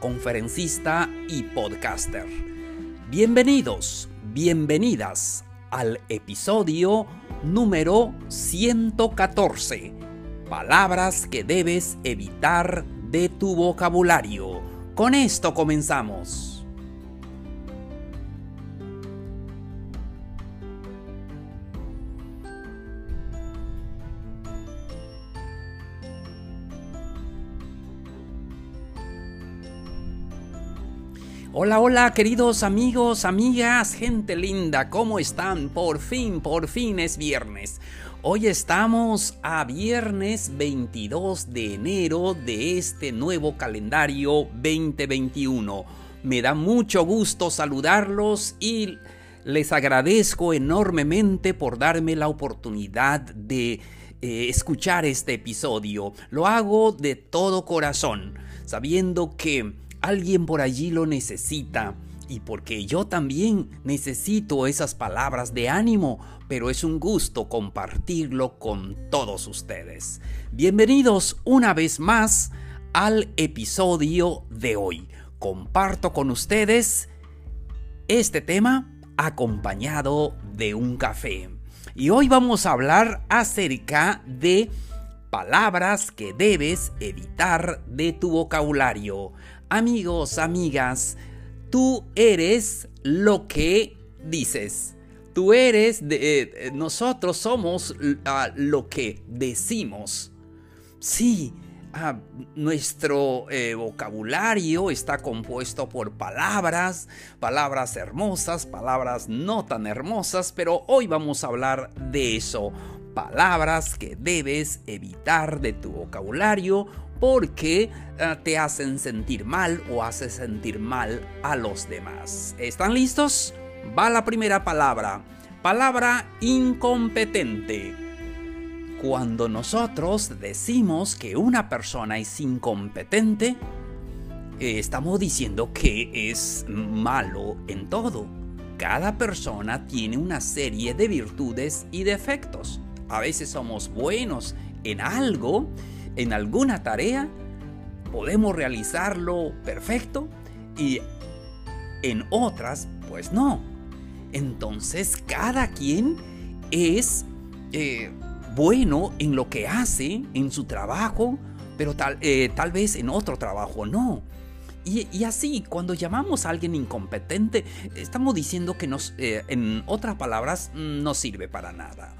conferencista y podcaster. Bienvenidos, bienvenidas al episodio número 114. Palabras que debes evitar de tu vocabulario. Con esto comenzamos. Hola, hola, queridos amigos, amigas, gente linda, ¿cómo están? Por fin, por fin es viernes. Hoy estamos a viernes 22 de enero de este nuevo calendario 2021. Me da mucho gusto saludarlos y les agradezco enormemente por darme la oportunidad de eh, escuchar este episodio. Lo hago de todo corazón, sabiendo que alguien por allí lo necesita y porque yo también necesito esas palabras de ánimo, pero es un gusto compartirlo con todos ustedes. Bienvenidos una vez más al episodio de hoy. Comparto con ustedes este tema acompañado de un café. Y hoy vamos a hablar acerca de palabras que debes evitar de tu vocabulario. Amigos, amigas, tú eres lo que dices. Tú eres, de, eh, nosotros somos ah, lo que decimos. Sí, ah, nuestro eh, vocabulario está compuesto por palabras, palabras hermosas, palabras no tan hermosas, pero hoy vamos a hablar de eso. Palabras que debes evitar de tu vocabulario porque eh, te hacen sentir mal o hace sentir mal a los demás. ¿Están listos? Va la primera palabra. Palabra incompetente. Cuando nosotros decimos que una persona es incompetente, eh, estamos diciendo que es malo en todo. Cada persona tiene una serie de virtudes y defectos. A veces somos buenos en algo en alguna tarea podemos realizarlo perfecto y en otras pues no. Entonces cada quien es eh, bueno en lo que hace, en su trabajo, pero tal, eh, tal vez en otro trabajo no. Y, así, cuando llamamos a alguien incompetente, estamos diciendo que nos, eh, en otras palabras, no sirve para nada.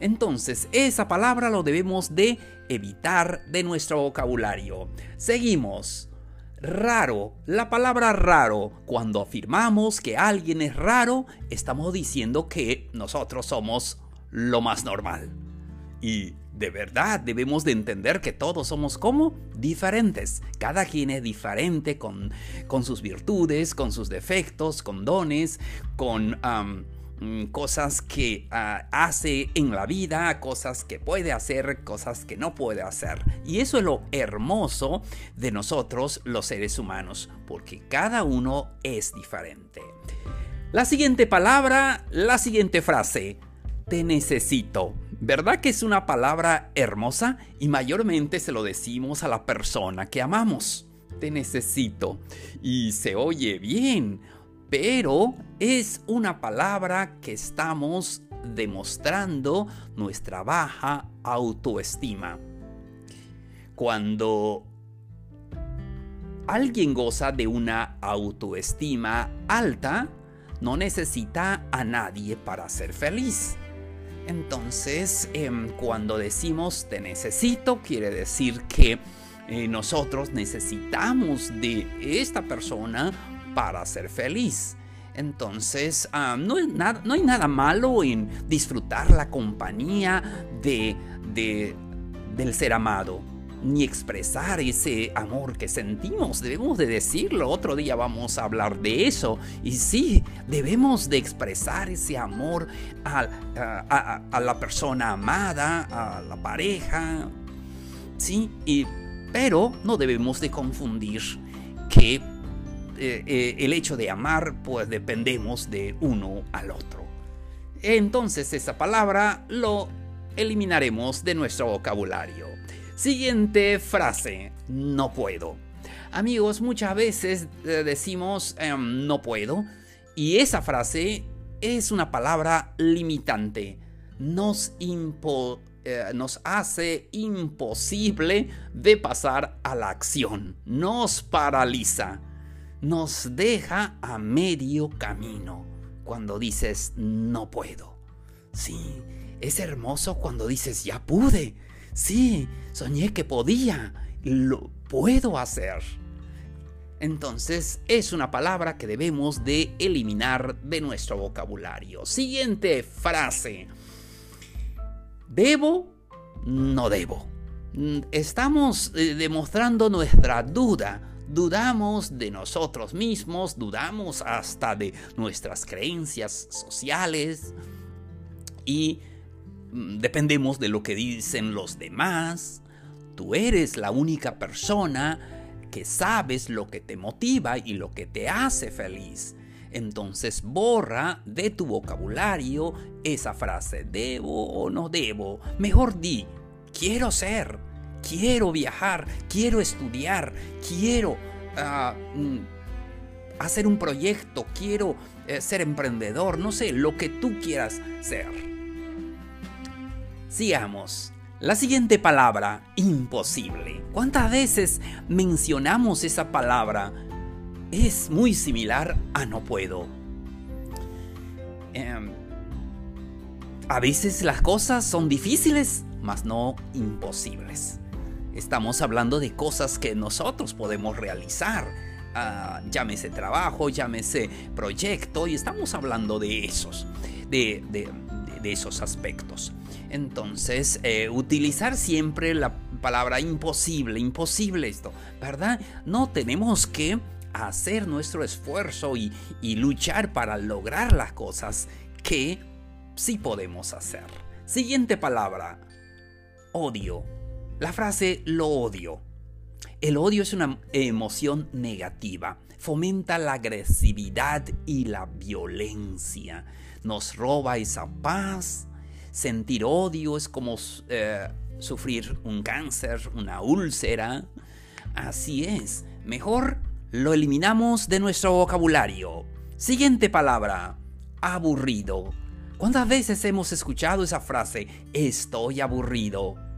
Entonces, esa palabra lo debemos de evitar de nuestro vocabulario. Seguimos. Raro. La palabra raro. Cuando afirmamos que alguien es raro, estamos diciendo que nosotros somos lo más normal. Y de verdad debemos de entender que todos somos como diferentes. Cada quien es diferente con, con sus virtudes, con sus defectos, con dones, con... cosas que ah, hace en la vida, cosas que puede hacer, cosas que no puede hacer. Y eso es lo hermoso de nosotros los seres humanos, porque cada uno es diferente. La siguiente palabra, la siguiente frase, te necesito. ¿Verdad que es una palabra hermosa? Y mayormente se lo decimos a la persona que amamos. Te necesito. Y se oye bien pero es una palabra que estamos demostrando nuestra baja autoestima. Cuando alguien goza de una autoestima alta, no necesita a nadie para ser feliz. Entonces, em, cuando decimos te necesito, quiere decir que eh, nosotros necesitamos de esta persona para ser feliz. Entonces, ah, no, nada, no, hay nada malo en disfrutar la compañía de, del ser amado. ni expresar ese amor que sentimos. Debemos de decirlo. Otro día vamos a hablar de eso. Y sí, debemos de expresar ese amor a, la persona amada, a la pareja. Sí, y, pero no debemos de confundir que eh, eh, el hecho de amar, pues dependemos de uno al otro. Entonces esa palabra lo eliminaremos de nuestro vocabulario. Siguiente frase, no puedo. Amigos, muchas veces eh, decimos em, no puedo y esa frase es una palabra limitante. Nos, eh, nos hace imposible de pasar a la acción. Nos paraliza. Nos deja a medio camino cuando dices no puedo. Sí, es hermoso cuando dices ya pude. Sí, soñé que podía. Lo puedo hacer. Entonces es una palabra que debemos de eliminar de nuestro vocabulario. Siguiente frase. Debo, no debo. Estamos eh, demostrando nuestra duda. Dudamos de nosotros mismos, dudamos hasta de nuestras creencias sociales y Mm, dependemos de lo que dicen los demás. Tú eres la única persona que sabes lo que te motiva y lo que te hace feliz. Entonces borra de tu vocabulario esa frase debo o no debo. Mejor di quiero ser, quiero viajar, quiero estudiar, quiero ah, mm, hacer un proyecto, quiero eh, ser emprendedor, no sé, lo que tú quieras ser. Sigamos. La siguiente palabra, imposible. ¿Cuántas veces mencionamos esa palabra? Es muy similar a no puedo. Em, a veces las cosas son difíciles, mas no imposibles. Estamos hablando de cosas que nosotros podemos realizar. Ah, llámese trabajo, llámese proyecto, y estamos hablando de esos, de, esos aspectos. Entonces, eh, utilizar siempre la palabra imposible, imposible esto, ¿verdad? No tenemos que hacer nuestro esfuerzo y luchar para lograr las cosas que sí podemos hacer. Siguiente palabra, odio. La frase lo odio. El odio es una emoción negativa, fomenta la agresividad y la violencia, nos roba esa paz, sentir odio es como eh, sufrir un cáncer, una úlcera. Así es, mejor lo eliminamos de nuestro vocabulario. Siguiente palabra, aburrido. ¿Cuántas veces hemos escuchado esa frase, estoy aburrido?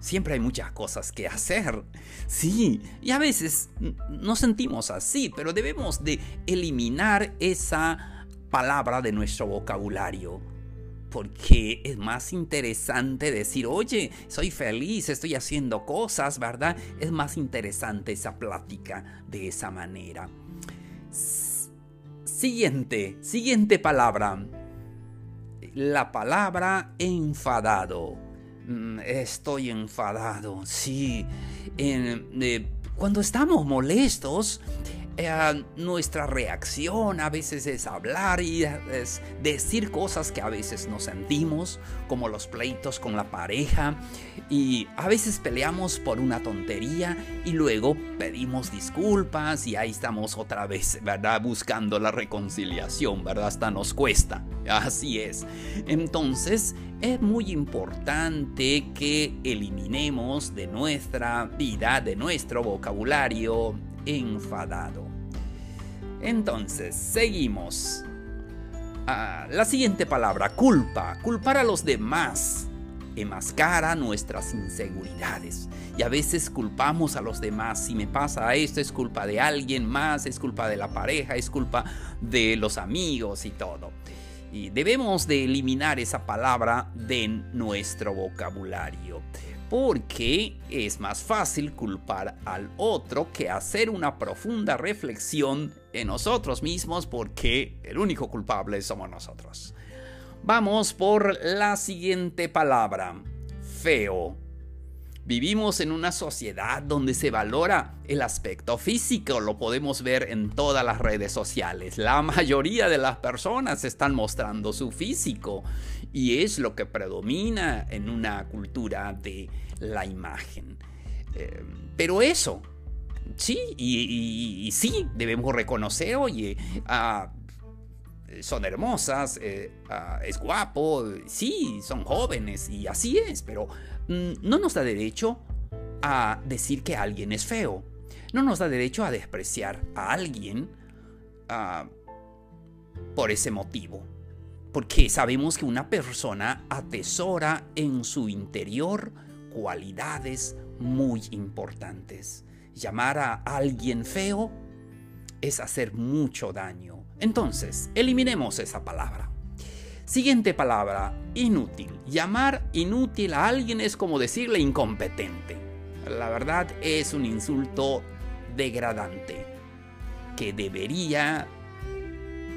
Siempre hay muchas cosas que hacer. Sí, y a veces nos sentimos así, pero debemos de eliminar esa palabra de nuestro vocabulario porque es más interesante decir, oye, soy feliz, estoy haciendo cosas, ¿verdad? Es más interesante esa plática de esa manera. Siguiente, siguiente palabra. La palabra enfadado. Mm, estoy enfadado, sí. Eh, cuando estamos molestos, eh, nuestra reacción a veces es hablar y es decir cosas que a veces no sentimos, como los pleitos con la pareja, y a veces peleamos por una tontería y luego pedimos disculpas y ahí estamos otra vez, ¿verdad? Buscando la reconciliación, ¿verdad? Hasta nos cuesta. Así es. Entonces, es muy importante que eliminemos de nuestra vida, de nuestro vocabulario, enfadado. Entonces, seguimos. Ah, la siguiente palabra, culpa. Culpar a los demás enmascara nuestras inseguridades. Y a veces culpamos a los demás. Si me pasa esto, es culpa de alguien más, es culpa de la pareja, es culpa de los amigos y todo. Y debemos de eliminar esa palabra de nuestro vocabulario porque es más fácil culpar al otro que hacer una profunda reflexión en nosotros mismos porque el único culpable somos nosotros. Vamos por la siguiente palabra, feo. Vivimos en una sociedad donde se valora el aspecto físico, lo podemos ver en todas las redes sociales. La mayoría de las personas están mostrando su físico y es lo que predomina en una cultura de la imagen. Eh, pero eso, sí, y, sí, debemos reconocer, oye, ah, son hermosas, eh, ah, es guapo, sí, son jóvenes y así es, pero no nos da derecho a decir que alguien es feo. No nos da derecho a despreciar a alguien ah, por ese motivo. Porque sabemos que una persona atesora en su interior cualidades muy importantes. Llamar a alguien feo es hacer mucho daño. Entonces, eliminemos esa palabra. Siguiente palabra, inútil. Llamar inútil a alguien es como decirle incompetente. La verdad es un insulto degradante que debería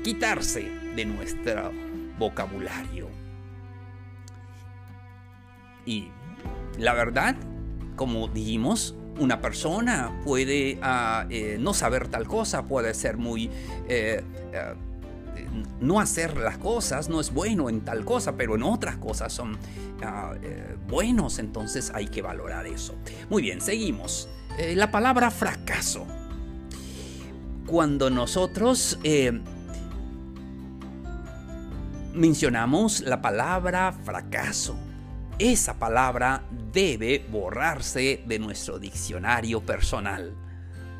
quitarse de nuestro vocabulario. Y la verdad, como dijimos, una persona puede ah, eh, no saber tal cosa, puede ser muy... Eh, eh, no hacer las cosas no es bueno en tal cosa, pero en otras cosas son ah, buenos, entonces hay que valorar eso. Muy bien, seguimos. la palabra fracaso. Cuando nosotros mencionamos la palabra fracaso, esa palabra debe borrarse de nuestro diccionario personal.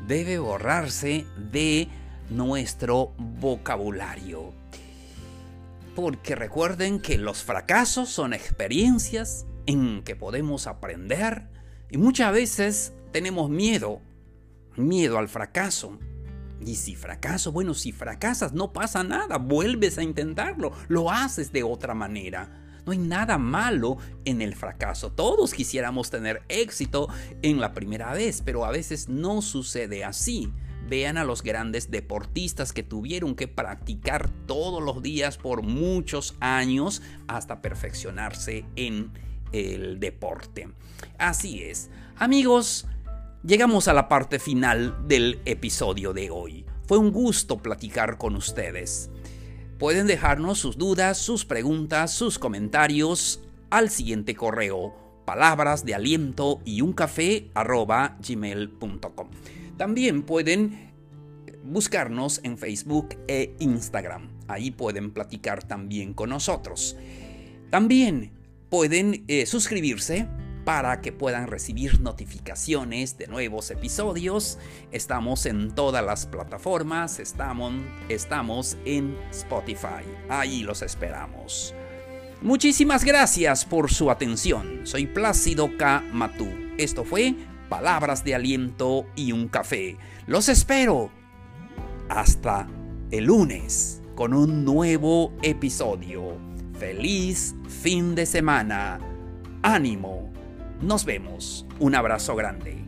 Debe borrarse de nuestro vocabulario. Porque recuerden que los fracasos son experiencias en que podemos aprender y muchas veces tenemos miedo, miedo al fracaso. Y si fracaso, bueno, si fracasas no pasa nada, vuelves a intentarlo, lo haces de otra manera. No hay nada malo en el fracaso. Todos quisiéramos tener éxito en la primera vez, pero a veces no sucede así. Vean a los grandes deportistas que tuvieron que practicar todos los días por muchos años hasta perfeccionarse en el deporte. Así es. Amigos, llegamos a la parte final del episodio de hoy. Fue un gusto platicar con ustedes. Pueden dejarnos sus dudas, sus preguntas, sus comentarios al siguiente correo palabras de aliento y un café gmail.com. También pueden buscarnos en Facebook e Instagram. Ahí pueden platicar también con nosotros. También pueden eh, suscribirse para que puedan recibir notificaciones de nuevos episodios. Estamos en todas las plataformas, estamos, estamos en Spotify. Ahí los esperamos. Muchísimas gracias por su atención. Soy Plácido K. Matú. Esto fue Palabras de Aliento y un Café. Los espero hasta el lunes con un nuevo episodio. Feliz fin de semana. Ánimo nos vemos. Un abrazo grande.